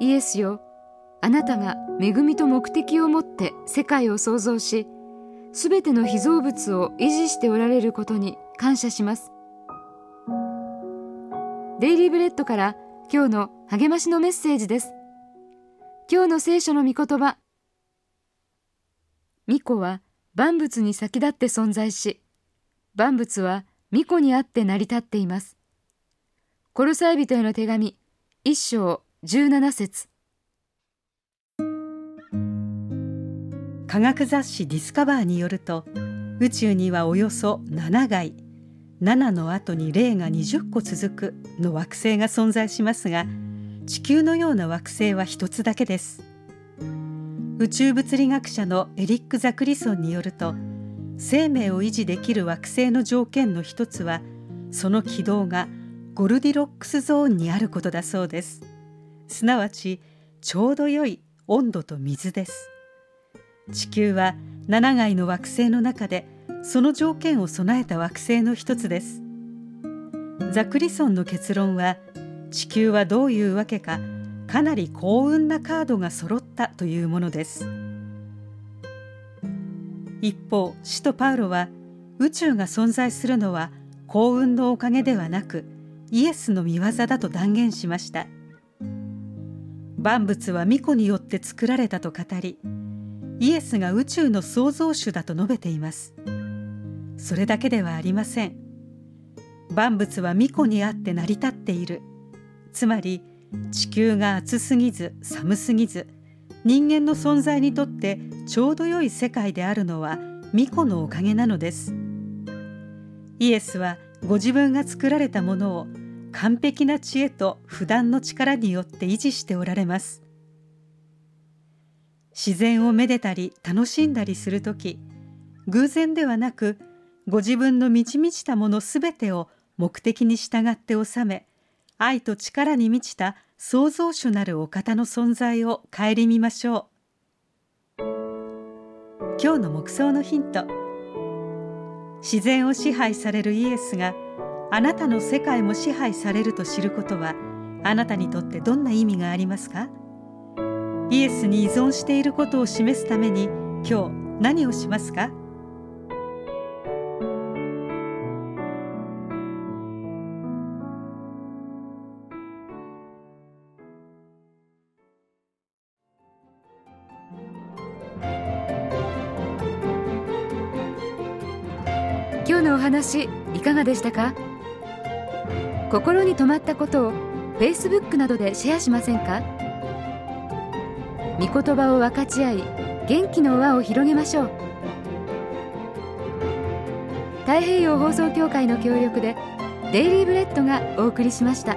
イエスよあなたが恵みと目的を持って世界を創造しすべての被造物を維持しておられることに感謝します。デイリーブレッドから今日の励ましのメッセージです。今日の聖書の御言葉巫女は万物に先立って存在し万物は巫女にあって成り立っています。コロサイ人への手紙一章十七節。科学雑誌ディスカバーによると宇宙にはおよそ7階7の後に0が20個続くの惑星が存在しますが地球のような惑星は一つだけです。宇宙物理学者のエリック・ザクリソンによると生命を維持できる惑星の条件の一つはその軌道がゴルディロックスゾーンにあることだそうです。すなわちちょうど良い温度と水です。地球は7階の惑星の中でその条件を備えた惑星の一つです。ザクリソンの結論は地球はどういうわけかかなり幸運なカードが揃ったというものです。一方使徒パウロは宇宙が存在するのは幸運のおかげではなくイエスの御業だと断言しました。万物は巫女によって作られたと語りイエスが宇宙の創造主だと述べています。それだけではありません。万物は巫女にあって成り立っている。つまり地球が暑すぎず寒すぎず人間の存在にとってちょうど良い世界であるのは巫女のおかげなのです。イエスはご自分が作られたものを完璧な知恵と不断の力によって維持しておられます。自然をめでたり楽しんだりする時偶然ではなくご自分の満ち満ちたものすべてを目的に従って収め愛と力に満ちた創造主なるお方の存在を顧みましょう。今日の目想のヒント。自然を支配されるイエスがあなたの世界も支配されると知ることはあなたにとってどんな意味がありますか？イエスに依存していることを示すために今日何をしますか？今日のお話いかがでしたか？心に留まったことを Facebook などでシェアしませんか？御言葉を分かち合い元気の輪を広げましょう太平洋放送協会の協力でデイリーブレッドがお送りしました。